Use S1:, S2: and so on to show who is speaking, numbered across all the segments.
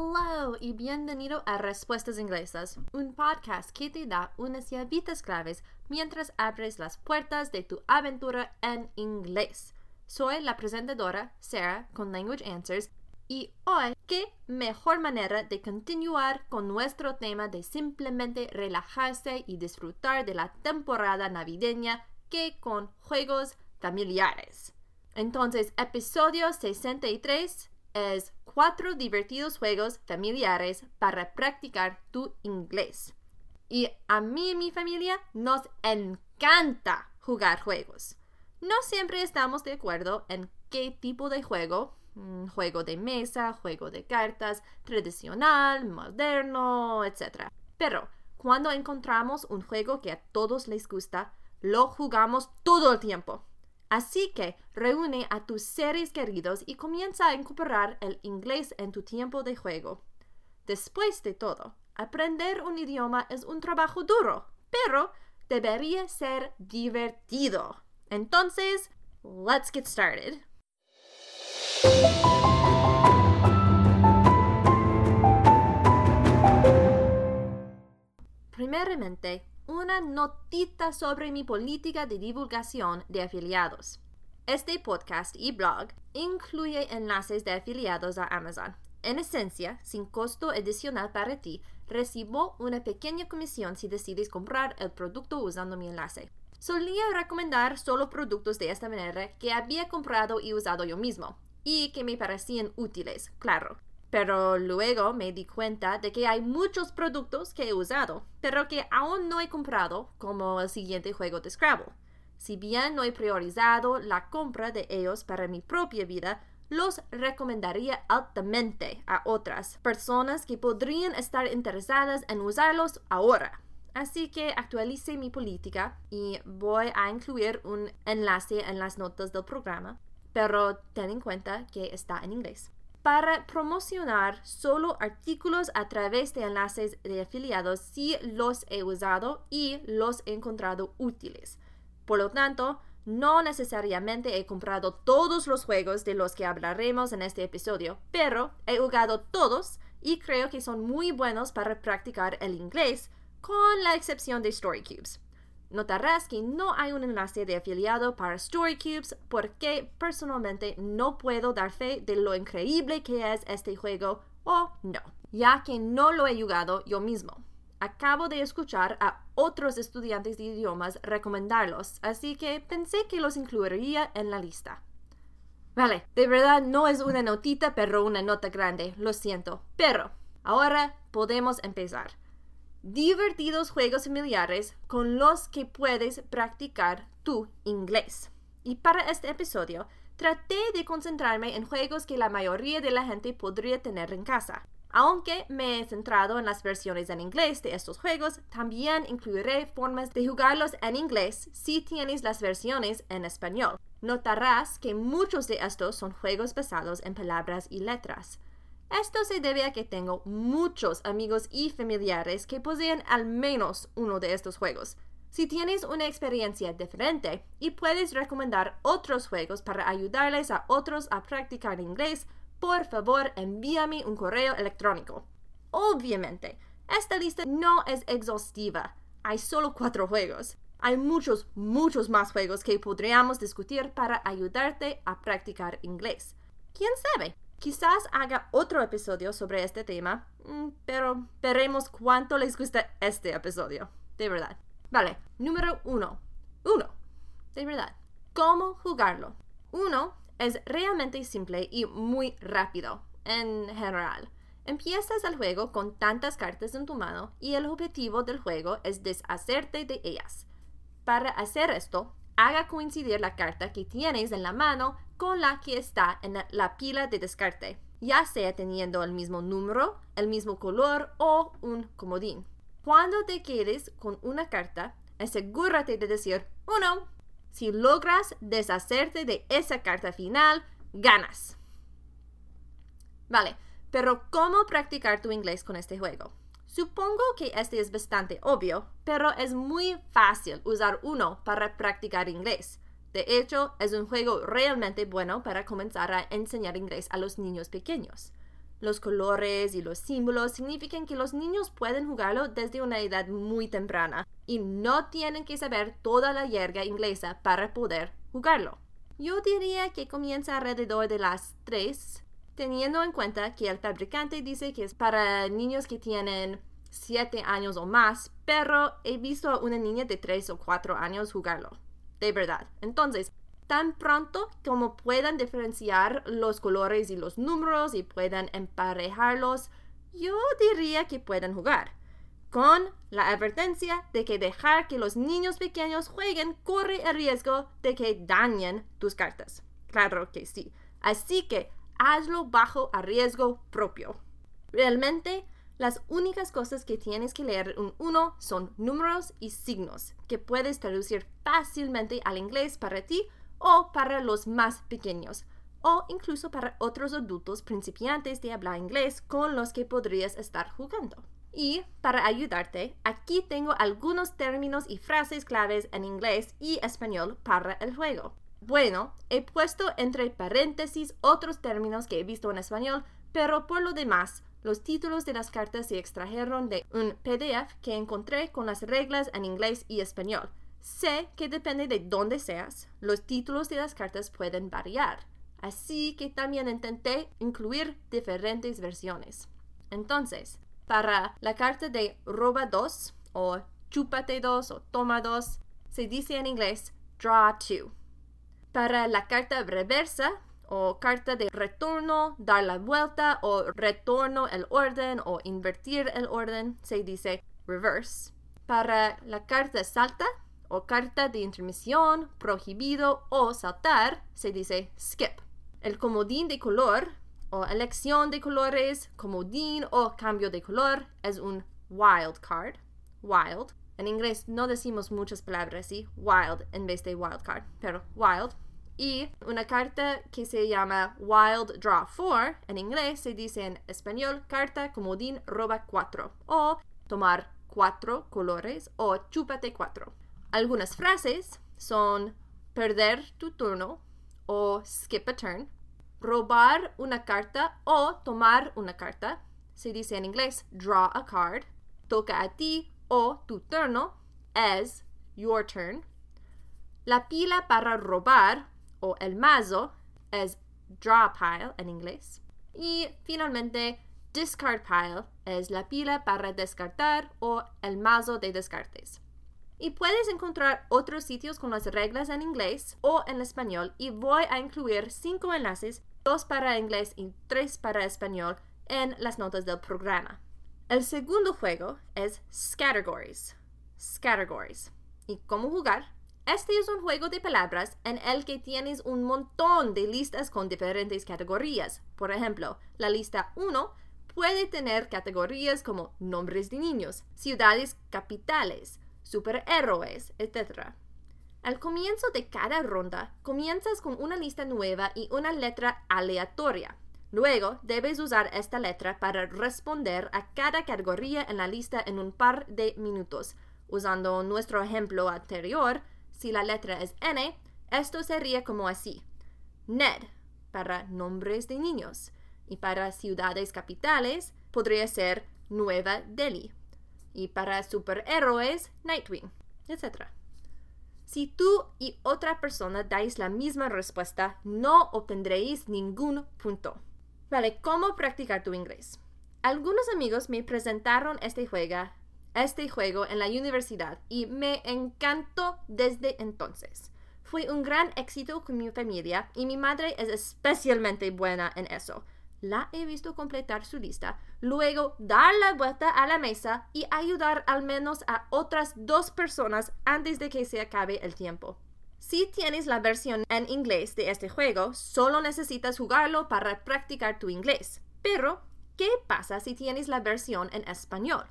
S1: Hello y bienvenido a Respuestas Inglesas, un podcast que te da unas llavitas claves mientras abres las puertas de tu aventura en inglés. Soy la presentadora Sarah con Language Answers y hoy, qué mejor manera de continuar con nuestro tema de simplemente relajarse y disfrutar de la temporada navideña que con juegos familiares. Entonces, episodio 63 es cuatro divertidos juegos familiares para practicar tu inglés. Y a mí y mi familia nos encanta jugar juegos. No siempre estamos de acuerdo en qué tipo de juego, mm, juego de mesa, juego de cartas, tradicional, moderno, etc. Pero cuando encontramos un juego que a todos les gusta, lo jugamos todo el tiempo. Así que reúne a tus seres queridos y comienza a incorporar el inglés en tu tiempo de juego. Después de todo, aprender un idioma es un trabajo duro, pero debería ser divertido. Entonces, let's get started. Primeramente, una notita sobre mi política de divulgación de afiliados. Este podcast y blog incluye enlaces de afiliados a Amazon. En esencia, sin costo adicional para ti, recibo una pequeña comisión si decides comprar el producto usando mi enlace. Solía recomendar solo productos de esta manera que había comprado y usado yo mismo, y que me parecían útiles, claro. Pero luego me di cuenta de que hay muchos productos que he usado, pero que aún no he comprado, como el siguiente juego de Scrabble. Si bien no he priorizado la compra de ellos para mi propia vida, los recomendaría altamente a otras personas que podrían estar interesadas en usarlos ahora. Así que actualicé mi política y voy a incluir un enlace en las notas del programa, pero ten en cuenta que está en inglés para promocionar solo artículos a través de enlaces de afiliados si los he usado y los he encontrado útiles. Por lo tanto, no necesariamente he comprado todos los juegos de los que hablaremos en este episodio, pero he jugado todos y creo que son muy buenos para practicar el inglés, con la excepción de Story Cubes. Notarás que no hay un enlace de afiliado para StoryCubes porque personalmente no puedo dar fe de lo increíble que es este juego o no, ya que no lo he jugado yo mismo. Acabo de escuchar a otros estudiantes de idiomas recomendarlos, así que pensé que los incluiría en la lista. Vale, de verdad no es una notita, pero una nota grande, lo siento. Pero ahora podemos empezar divertidos juegos familiares con los que puedes practicar tu inglés. Y para este episodio, traté de concentrarme en juegos que la mayoría de la gente podría tener en casa. Aunque me he centrado en las versiones en inglés de estos juegos, también incluiré formas de jugarlos en inglés si tienes las versiones en español. Notarás que muchos de estos son juegos basados en palabras y letras. Esto se debe a que tengo muchos amigos y familiares que poseen al menos uno de estos juegos. Si tienes una experiencia diferente y puedes recomendar otros juegos para ayudarles a otros a practicar inglés, por favor envíame un correo electrónico. Obviamente, esta lista no es exhaustiva. Hay solo cuatro juegos. Hay muchos, muchos más juegos que podríamos discutir para ayudarte a practicar inglés. ¿Quién sabe? Quizás haga otro episodio sobre este tema, mm, pero veremos cuánto les gusta este episodio. De verdad. Vale, número uno. Uno. De verdad. ¿Cómo jugarlo? Uno es realmente simple y muy rápido, en general. Empiezas el juego con tantas cartas en tu mano y el objetivo del juego es deshacerte de ellas. Para hacer esto, haga coincidir la carta que tienes en la mano con la que está en la pila de descarte, ya sea teniendo el mismo número, el mismo color o un comodín. Cuando te quedes con una carta, asegúrate de decir uno. Si logras deshacerte de esa carta final, ganas. Vale, pero ¿cómo practicar tu inglés con este juego? Supongo que este es bastante obvio, pero es muy fácil usar uno para practicar inglés. De hecho, es un juego realmente bueno para comenzar a enseñar inglés a los niños pequeños. los colores y los símbolos significan que los niños pueden jugarlo desde una edad muy temprana y no tienen que saber toda la jerga inglesa para poder jugarlo. Yo diría que comienza alrededor de las 3, teniendo en cuenta que el fabricante dice que es para niños que tienen 7 años o más, pero he visto a una niña de 3 o 4 años jugarlo. De verdad. Entonces, tan pronto como puedan diferenciar los colores y los números y puedan emparejarlos, yo diría que pueden jugar. Con la advertencia de que dejar que los niños pequeños jueguen corre el riesgo de que dañen tus cartas. Claro que sí. Así que hazlo bajo a riesgo propio. Realmente, las únicas cosas que tienes que leer en uno son números y signos, que puedes traducir fácilmente al inglés para ti o para los más pequeños, o incluso para otros adultos principiantes de hablar inglés con los que podrías estar jugando. Y para ayudarte, aquí tengo algunos términos y frases claves en inglés y español para el juego. Bueno, he puesto entre paréntesis otros términos que he visto en español, pero por lo demás, los títulos de las cartas se extrajeron de un PDF que encontré con las reglas en inglés y español. Sé que depende de dónde seas, los títulos de las cartas pueden variar, así que también intenté incluir diferentes versiones. Entonces, para la carta de roba 2 o chúpate 2 o toma 2, se dice en inglés draw 2. Para la carta reversa o carta de retorno, dar la vuelta o retorno el orden o invertir el orden, se dice reverse. Para la carta salta, o carta de intermisión, prohibido o saltar, se dice skip. El comodín de color o elección de colores, comodín o cambio de color es un wild card. Wild. En inglés no decimos muchas palabras así, wild en vez de wild card, pero wild. Y una carta que se llama Wild Draw 4, en inglés se dice en español carta comodín roba 4 o tomar cuatro colores o chúpate cuatro. Algunas frases son perder tu turno o skip a turn, robar una carta o tomar una carta. Se dice en inglés draw a card, toca a ti o tu turno es your turn. La pila para robar o el mazo es draw pile en inglés. Y finalmente, discard pile es la pila para descartar o el mazo de descartes. Y puedes encontrar otros sitios con las reglas en inglés o en español y voy a incluir cinco enlaces, dos para inglés y tres para español, en las notas del programa. El segundo juego es Scattergories. Scattergories. ¿Y cómo jugar? Este es un juego de palabras en el que tienes un montón de listas con diferentes categorías. Por ejemplo, la lista 1 puede tener categorías como nombres de niños, ciudades capitales, superhéroes, etc. Al comienzo de cada ronda, comienzas con una lista nueva y una letra aleatoria. Luego, debes usar esta letra para responder a cada categoría en la lista en un par de minutos. Usando nuestro ejemplo anterior, si la letra es N, esto sería como así. Ned, para nombres de niños. Y para ciudades capitales, podría ser Nueva Delhi y para superhéroes, Nightwing, etc. Si tú y otra persona dais la misma respuesta, no obtendréis ningún punto. Vale, ¿cómo practicar tu inglés? Algunos amigos me presentaron este juego, este juego en la universidad y me encantó desde entonces. Fue un gran éxito con mi familia y mi madre es especialmente buena en eso la he visto completar su lista, luego dar la vuelta a la mesa y ayudar al menos a otras dos personas antes de que se acabe el tiempo. Si tienes la versión en inglés de este juego, solo necesitas jugarlo para practicar tu inglés. Pero, ¿qué pasa si tienes la versión en español?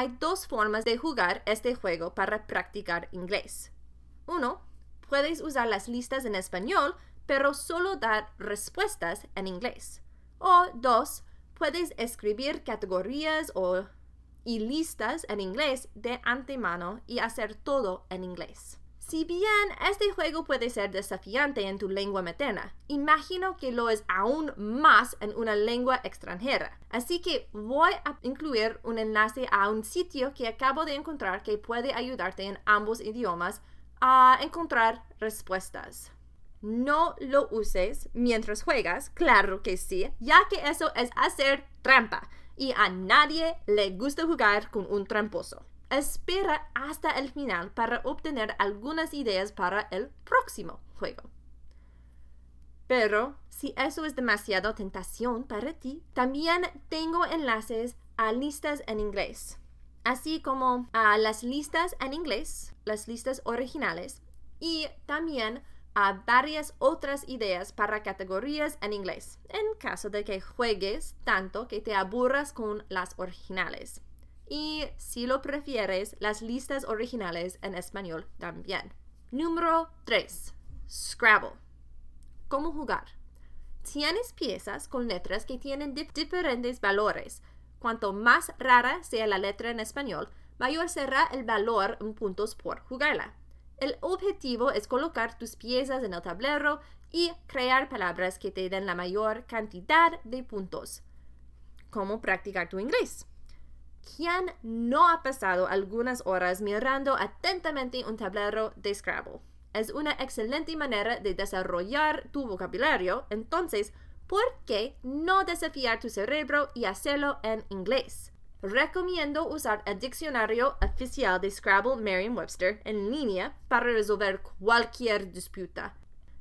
S1: Hay dos formas de jugar este juego para practicar inglés. Uno, puedes usar las listas en español, pero solo dar respuestas en inglés. O dos, puedes escribir categorías o, y listas en inglés de antemano y hacer todo en inglés. Si bien este juego puede ser desafiante en tu lengua materna, imagino que lo es aún más en una lengua extranjera. Así que voy a incluir un enlace a un sitio que acabo de encontrar que puede ayudarte en ambos idiomas a encontrar respuestas. No lo uses mientras juegas, claro que sí, ya que eso es hacer trampa y a nadie le gusta jugar con un tramposo. Espera hasta el final para obtener algunas ideas para el próximo juego. Pero si eso es demasiado tentación para ti, también tengo enlaces a listas en inglés, así como a las listas en inglés, las listas originales, y también a varias otras ideas para categorías en inglés, en caso de que juegues tanto que te aburras con las originales y, si lo prefieres, las listas originales en español también. Número 3. Scrabble. ¿Cómo jugar? Tienes piezas con letras que tienen diferentes valores. Cuanto más rara sea la letra en español, mayor será el valor en puntos por jugarla. El objetivo es colocar tus piezas en el tablero y crear palabras que te den la mayor cantidad de puntos. ¿Cómo practicar tu inglés? ¿Quién no ha pasado algunas horas mirando atentamente un tablero de Scrabble? Es una excelente manera de desarrollar tu vocabulario, entonces, ¿por qué no desafiar tu cerebro y hacerlo en inglés? Recomiendo usar el diccionario oficial de Scrabble Merriam-Webster en línea para resolver cualquier disputa.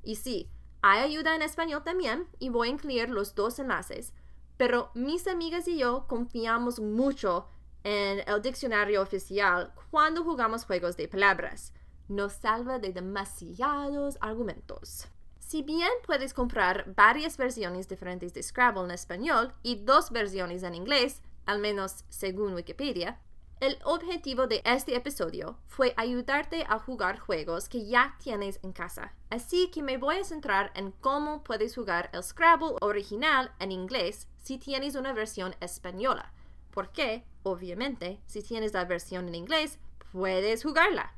S1: Y sí, hay ayuda en español también y voy a incluir los dos enlaces pero mis amigas y yo confiamos mucho en el diccionario oficial cuando jugamos juegos de palabras. Nos salva de demasiados argumentos. Si bien puedes comprar varias versiones diferentes de Scrabble en español y dos versiones en inglés, al menos según Wikipedia, el objetivo de este episodio fue ayudarte a jugar juegos que ya tienes en casa, así que me voy a centrar en cómo puedes jugar el Scrabble original en inglés si tienes una versión española, porque, obviamente, si tienes la versión en inglés, puedes jugarla.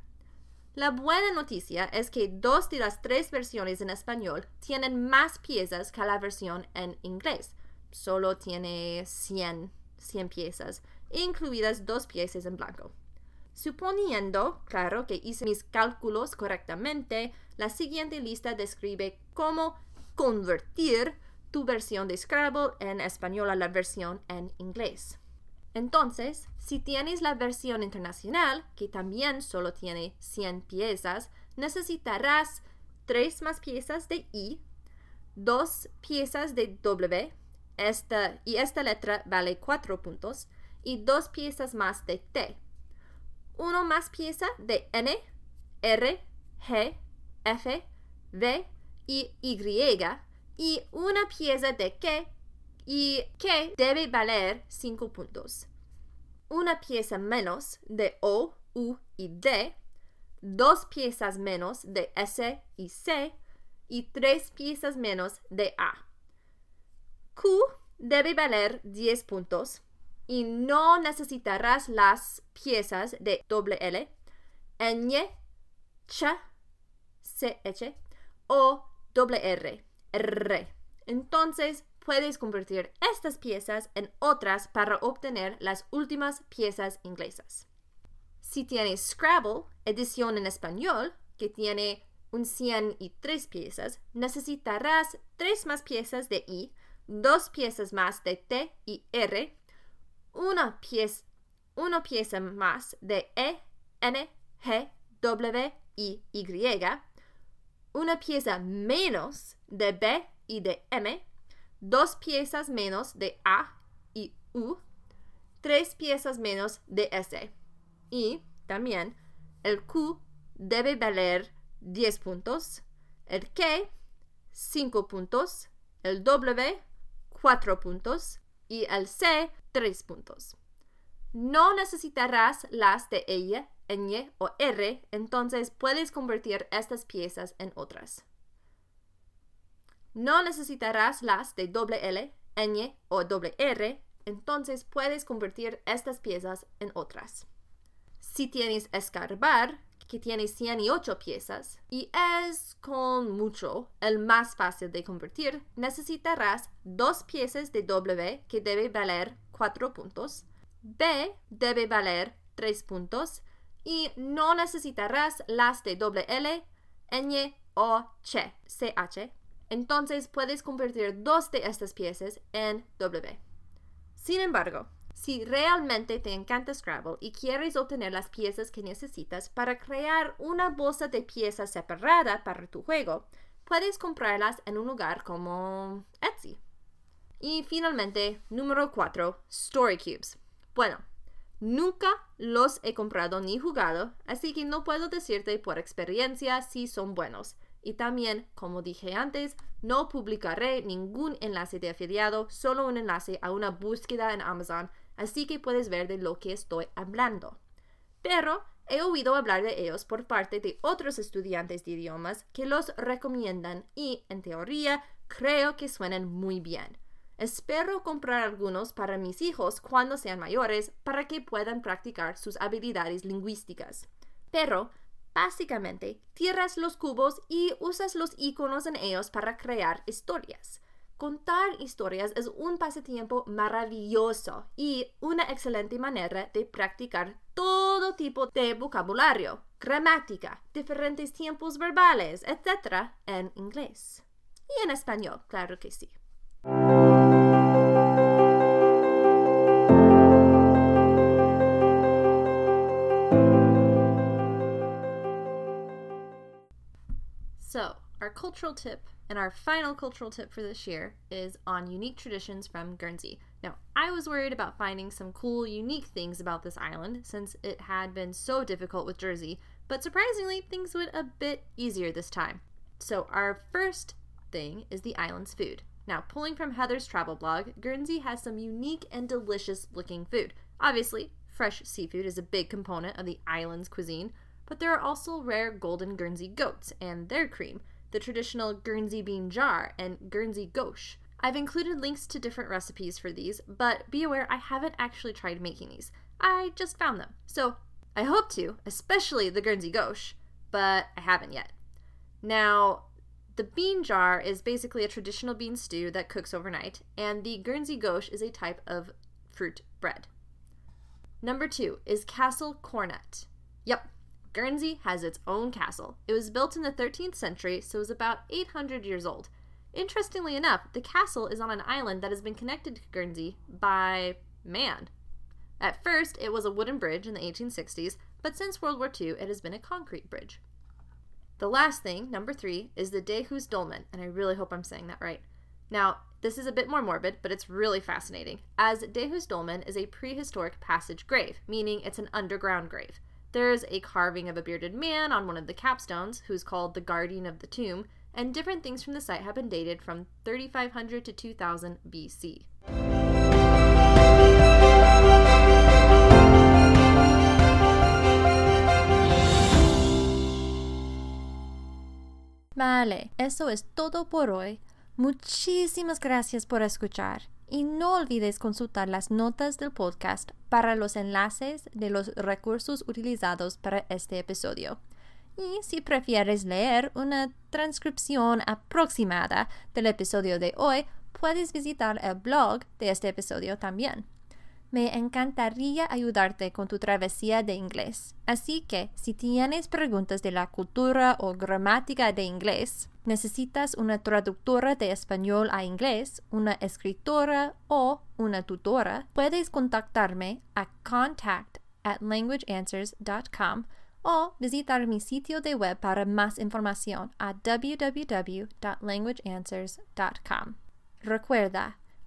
S1: La buena noticia es que dos de las tres versiones en español tienen más piezas que la versión en inglés. Solo tiene 100, 100 piezas incluidas dos piezas en blanco. Suponiendo, claro, que hice mis cálculos correctamente, la siguiente lista describe cómo convertir tu versión de Scrabble en español a la versión en inglés. Entonces, si tienes la versión internacional, que también solo tiene 100 piezas, necesitarás 3 más piezas de I, 2 piezas de W, esta, y esta letra vale 4 puntos, y dos piezas más de T. Uno más pieza de N, R, G, F, V y Y y una pieza de K y que debe valer 5 puntos. Una pieza menos de O, U y D, dos piezas menos de S y C y tres piezas menos de A. Q debe valer 10 puntos y no necesitarás las piezas de doble L, ñ, ch, ch o doble R, R. Entonces puedes convertir estas piezas en otras para obtener las últimas piezas inglesas. Si tienes Scrabble, edición en español, que tiene un 100 y tres piezas, necesitarás tres más piezas de I, dos piezas más de T y R, una pieza, una más de E, N, G, W y Y, una pieza menos de B y de M, dos piezas menos de A y U, tres piezas menos de S. Y también el Q debe valer 10 puntos, el K 5 puntos, el W 4 puntos y el C 3 puntos. No necesitarás las de ella, ñ o r, entonces puedes convertir estas piezas en otras. No necesitarás las de doble L, ñ o doble R, entonces puedes convertir estas piezas en otras. Si tienes escarbar, que tiene 108 piezas y es con mucho el más fácil de convertir, necesitarás dos piezas de W que debe valer 4 puntos, B debe valer 3 puntos y no necesitarás las de doble L, Ñ o Ch, CH. Entonces puedes convertir dos de estas piezas en W. Sin embargo, si realmente te encanta Scrabble y quieres obtener las piezas que necesitas para crear una bolsa de piezas separada para tu juego, puedes comprarlas en un lugar como Etsy. Y finalmente, número 4, Story Cubes. Bueno, nunca los he comprado ni jugado, así que no puedo decirte por experiencia si son buenos. Y también, como dije antes, no publicaré ningún enlace de afiliado, solo un enlace a una búsqueda en Amazon así que puedes ver de lo que estoy hablando. Pero he oído hablar de ellos por parte de otros estudiantes de idiomas que los recomiendan y, en teoría, creo que suenan muy bien. Espero comprar algunos para mis hijos cuando sean mayores para que puedan practicar sus habilidades lingüísticas. Pero, básicamente, tiras los cubos y usas los iconos en ellos para crear historias. Contar historias es un pasatiempo maravilloso y una excelente manera de practicar todo tipo de vocabulario, gramática, diferentes tiempos verbales, etc. en inglés. Y en español, claro que sí. Cultural tip and our final cultural tip for this year is on unique traditions from Guernsey. Now, I was worried about finding some cool, unique things about this island since it had been so difficult with Jersey, but surprisingly, things went a bit easier this time. So, our first thing is the island's food. Now, pulling from Heather's travel blog, Guernsey has some unique and delicious looking food. Obviously, fresh seafood is a big component of the island's cuisine, but there are also rare golden Guernsey goats and their cream the traditional Guernsey bean jar, and Guernsey gauche. I've included links to different recipes for these, but be aware I haven't actually tried making these. I just found them. So I hope to, especially the Guernsey gauche, but I haven't yet. Now, the bean jar is basically a traditional bean stew that cooks overnight, and the Guernsey gauche is a type of fruit bread. Number two is castle cornet. Yep, Guernsey has its own castle. It was built in the 13th century, so it was about 800 years old. Interestingly enough, the castle is on an island that has been connected to Guernsey by man. At first, it was a wooden bridge in the 1860s, but since World War II, it has been a concrete bridge. The last thing, number three, is the Dehus Dolmen, and I really hope I'm saying that right. Now, this is a bit more morbid, but it's really fascinating, as Dehus Dolmen is a prehistoric passage grave, meaning it's an underground grave. There's a carving of a bearded man on one of the capstones, who's called the guardian of the tomb, and different things from the site have been dated from 3500 to 2000 BC. Vale, eso es todo por hoy. Muchísimas gracias por escuchar y no olvides consultar las notas del podcast para los enlaces de los recursos utilizados para este episodio. Y si prefieres leer una transcripción aproximada del episodio de hoy, puedes visitar el blog de este episodio también. Me encantaría ayudarte con tu travesía de inglés, así que si tienes preguntas de la cultura o gramática de inglés, necesitas una traductora de español a inglés, una escritora o una tutora, puedes contactarme a contact at languageanswers.com o visitar mi sitio de web para más información a www.languageanswers.com. Recuerda,